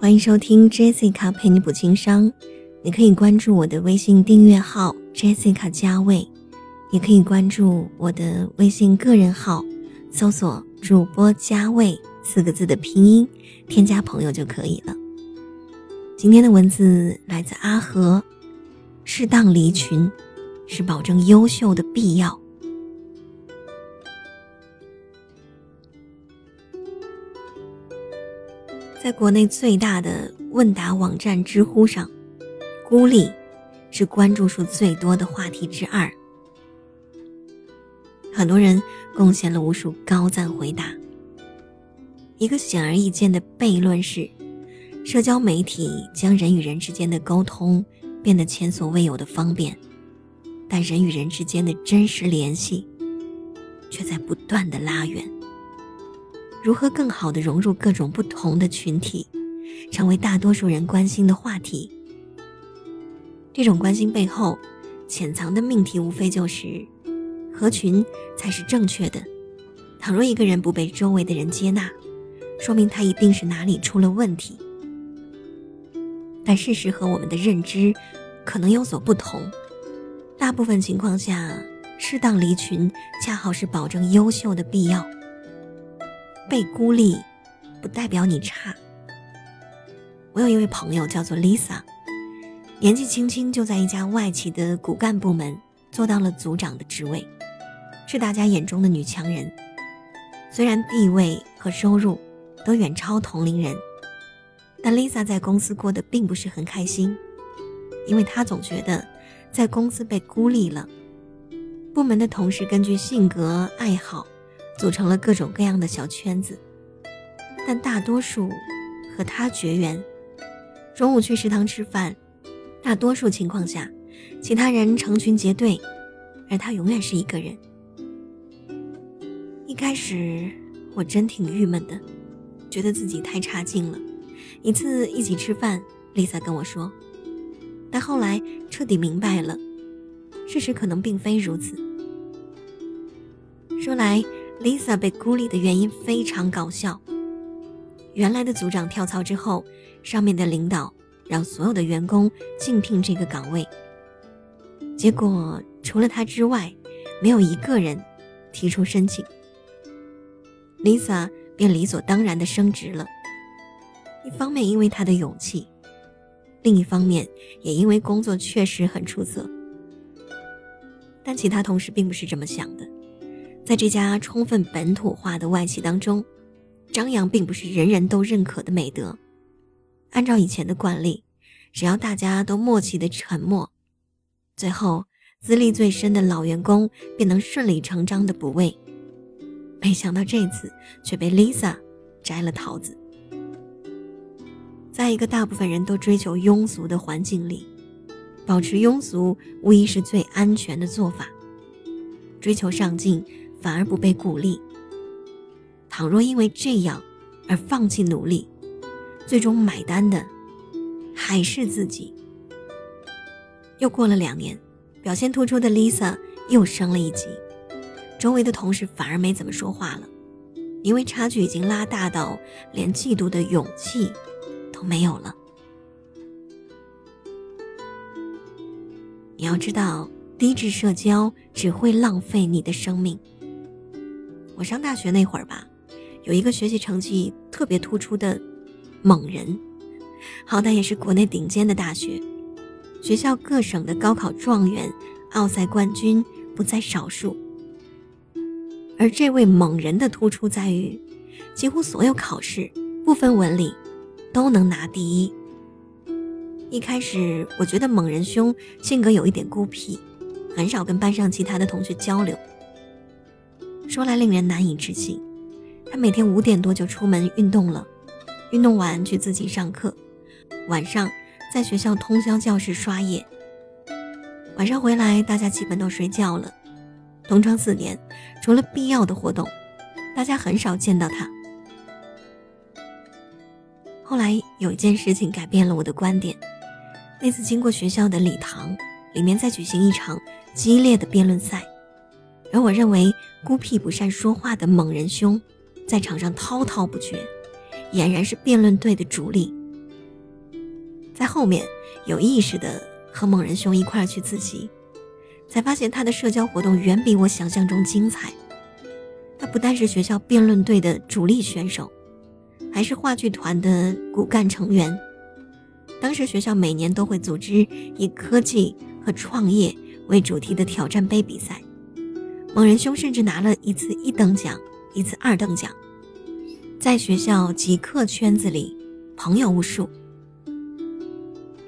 欢迎收听 Jessica 陪你补情商。你可以关注我的微信订阅号 Jessica 加位，也可以关注我的微信个人号，搜索“主播加味”四个字的拼音，添加朋友就可以了。今天的文字来自阿和，适当离群是保证优秀的必要。在国内最大的问答网站知乎上，孤立是关注数最多的话题之二。很多人贡献了无数高赞回答。一个显而易见的悖论是，社交媒体将人与人之间的沟通变得前所未有的方便，但人与人之间的真实联系却在不断的拉远。如何更好地融入各种不同的群体，成为大多数人关心的话题？这种关心背后潜藏的命题，无非就是合群才是正确的。倘若一个人不被周围的人接纳，说明他一定是哪里出了问题。但事实和我们的认知可能有所不同。大部分情况下，适当离群恰好是保证优秀的必要。被孤立，不代表你差。我有一位朋友叫做 Lisa，年纪轻轻就在一家外企的骨干部门做到了组长的职位，是大家眼中的女强人。虽然地位和收入都远超同龄人，但 Lisa 在公司过得并不是很开心，因为她总觉得在公司被孤立了。部门的同事根据性格爱好。组成了各种各样的小圈子，但大多数和他绝缘。中午去食堂吃饭，大多数情况下，其他人成群结队，而他永远是一个人。一开始我真挺郁闷的，觉得自己太差劲了。一次一起吃饭，Lisa 跟我说，但后来彻底明白了，事实可能并非如此。说来。Lisa 被孤立的原因非常搞笑。原来的组长跳槽之后，上面的领导让所有的员工竞聘这个岗位，结果除了他之外，没有一个人提出申请。Lisa 便理所当然的升职了。一方面因为他的勇气，另一方面也因为工作确实很出色。但其他同事并不是这么想的。在这家充分本土化的外企当中，张扬并不是人人都认可的美德。按照以前的惯例，只要大家都默契的沉默，最后资历最深的老员工便能顺理成章的补位。没想到这次却被 Lisa 摘了桃子。在一个大部分人都追求庸俗的环境里，保持庸俗无疑是最安全的做法。追求上进。反而不被鼓励。倘若因为这样而放弃努力，最终买单的还是自己。又过了两年，表现突出的 Lisa 又升了一级，周围的同事反而没怎么说话了，因为差距已经拉大到连嫉妒的勇气都没有了。你要知道，低质社交只会浪费你的生命。我上大学那会儿吧，有一个学习成绩特别突出的猛人，好歹也是国内顶尖的大学，学校各省的高考状元、奥赛冠军不在少数。而这位猛人的突出在于，几乎所有考试不分文理，都能拿第一。一开始我觉得猛人兄性格有一点孤僻，很少跟班上其他的同学交流。说来令人难以置信，他每天五点多就出门运动了，运动完去自习上课，晚上在学校通宵教室刷夜。晚上回来，大家基本都睡觉了。同窗四年，除了必要的活动，大家很少见到他。后来有一件事情改变了我的观点，那次经过学校的礼堂，里面在举行一场激烈的辩论赛。而我认为孤僻不善说话的猛人兄，在场上滔滔不绝，俨然是辩论队的主力。在后面有意识的和猛人兄一块儿去自习，才发现他的社交活动远比我想象中精彩。他不但是学校辩论队的主力选手，还是话剧团的骨干成员。当时学校每年都会组织以科技和创业为主题的挑战杯比赛，猛人兄甚至拿了一次一等奖，一次二等奖，在学校极客圈子里朋友无数。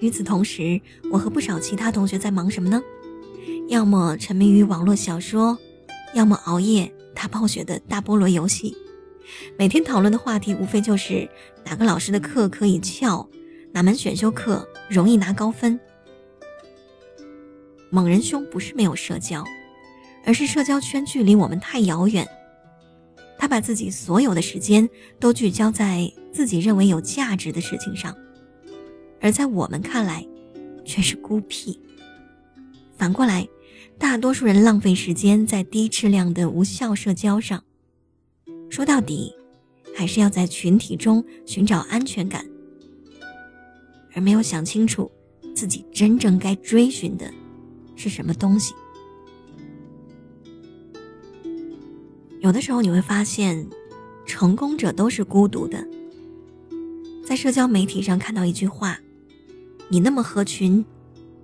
与此同时，我和不少其他同学在忙什么呢？要么沉迷于网络小说，要么熬夜打暴雪的大菠萝游戏。每天讨论的话题无非就是哪个老师的课可以翘，哪门选修课容易拿高分。猛人兄不是没有社交，而是社交圈距离我们太遥远。他把自己所有的时间都聚焦在自己认为有价值的事情上。而在我们看来，却是孤僻。反过来，大多数人浪费时间在低质量的无效社交上。说到底，还是要在群体中寻找安全感，而没有想清楚自己真正该追寻的是什么东西。有的时候你会发现，成功者都是孤独的。在社交媒体上看到一句话。你那么合群，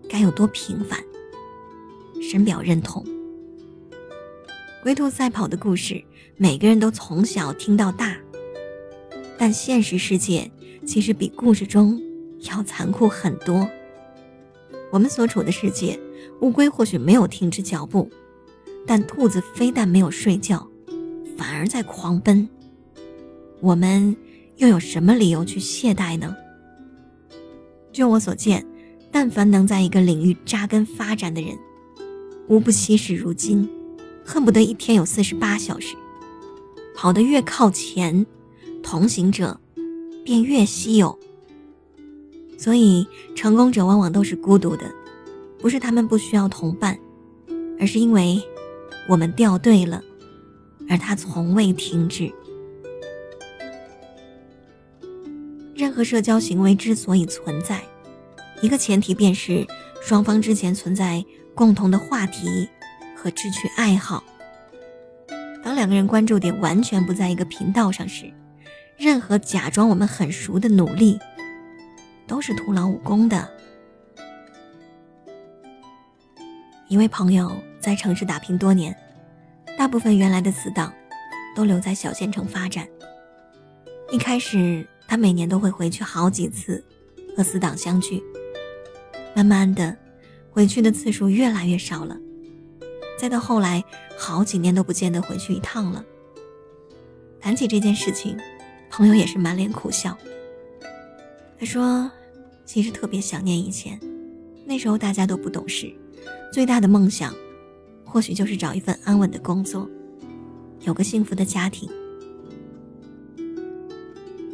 该有多平凡？深表认同。龟兔赛跑的故事，每个人都从小听到大，但现实世界其实比故事中要残酷很多。我们所处的世界，乌龟或许没有停止脚步，但兔子非但没有睡觉，反而在狂奔。我们又有什么理由去懈怠呢？就我所见，但凡能在一个领域扎根发展的人，无不惜时如金，恨不得一天有四十八小时。跑得越靠前，同行者便越稀有。所以，成功者往往都是孤独的，不是他们不需要同伴，而是因为我们掉队了，而他从未停止。任何社交行为之所以存在，一个前提便是双方之前存在共同的话题和志趣爱好。当两个人关注点完全不在一个频道上时，任何假装我们很熟的努力都是徒劳无功的。一位朋友在城市打拼多年，大部分原来的死党都留在小县城发展。一开始。他每年都会回去好几次，和死党相聚。慢慢的，回去的次数越来越少了，再到后来，好几年都不见得回去一趟了。谈起这件事情，朋友也是满脸苦笑。他说：“其实特别想念以前，那时候大家都不懂事，最大的梦想，或许就是找一份安稳的工作，有个幸福的家庭。”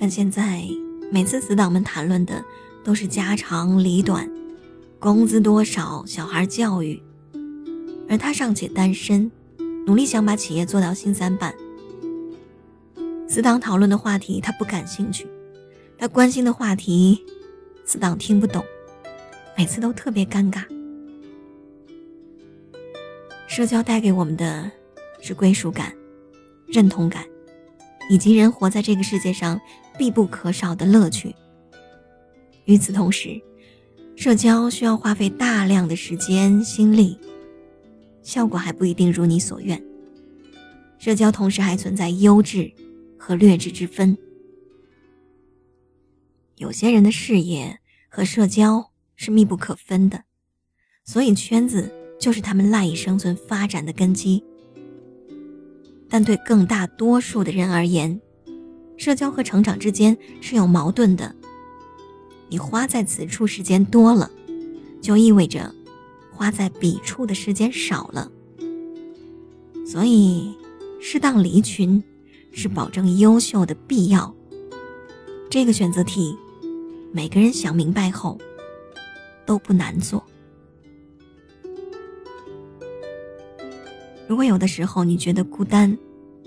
但现在，每次死党们谈论的都是家长里短，工资多少，小孩教育，而他尚且单身，努力想把企业做到新三板。死党讨论的话题他不感兴趣，他关心的话题，死党听不懂，每次都特别尴尬。社交带给我们的是归属感、认同感。以及人活在这个世界上必不可少的乐趣。与此同时，社交需要花费大量的时间心力，效果还不一定如你所愿。社交同时还存在优质和劣质之分。有些人的事业和社交是密不可分的，所以圈子就是他们赖以生存发展的根基。但对更大多数的人而言，社交和成长之间是有矛盾的。你花在此处时间多了，就意味着花在彼处的时间少了。所以，适当离群是保证优秀的必要。这个选择题，每个人想明白后都不难做。如果有的时候你觉得孤单，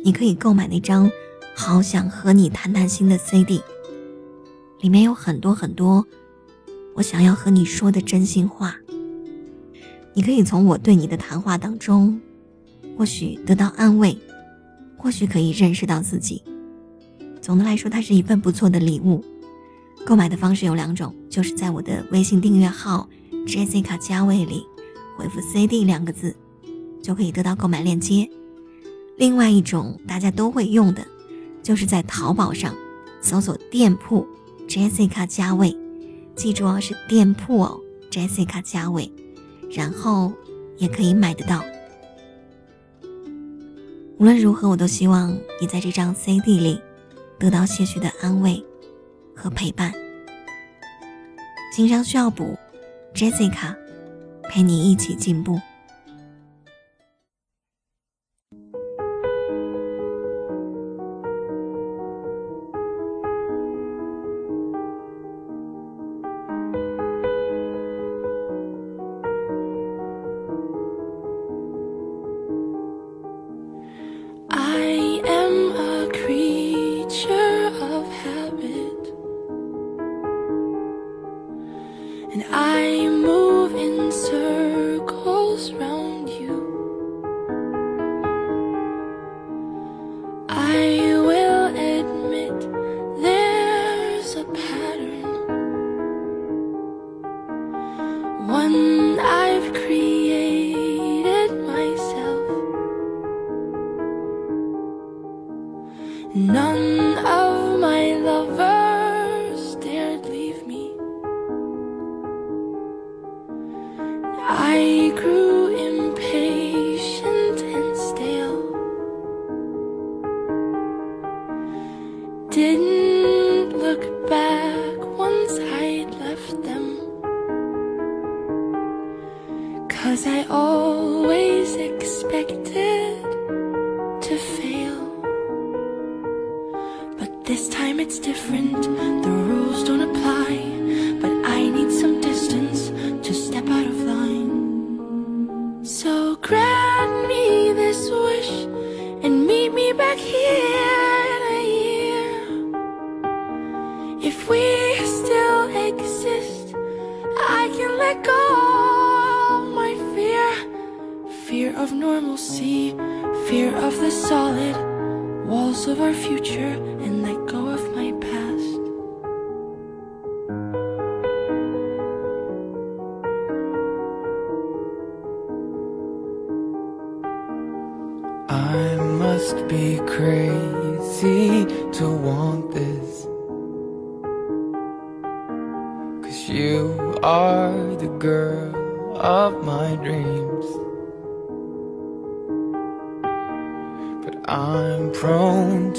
你可以购买那张《好想和你谈谈心》的 CD，里面有很多很多我想要和你说的真心话。你可以从我对你的谈话当中，或许得到安慰，或许可以认识到自己。总的来说，它是一份不错的礼物。购买的方式有两种，就是在我的微信订阅号 Jessica 加位里回复 CD 两个字，就可以得到购买链接。另外一种大家都会用的，就是在淘宝上搜索店铺 Jessica 加位，记住哦，是店铺哦，Jessica 加位，然后也可以买得到。无论如何，我都希望你在这张 CD 里得到些许的安慰。和陪伴，情商需要补，Jessica 陪你一起进步。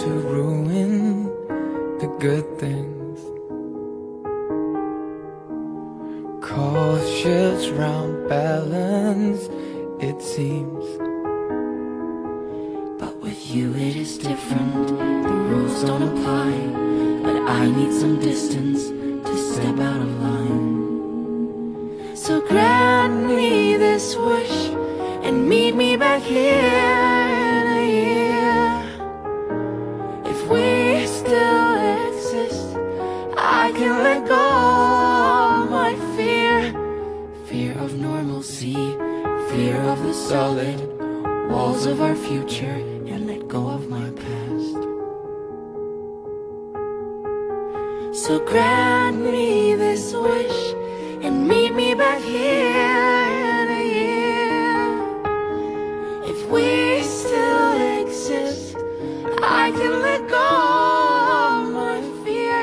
To ruin the good things. Cautious round balance, it seems. But with you it is different, the rules don't apply. But I need some distance to step out of line. So grant me this wish and meet me back here. We still exist, I can let go of my fear.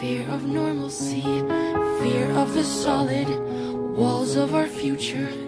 Fear of normalcy, fear of the solid walls of our future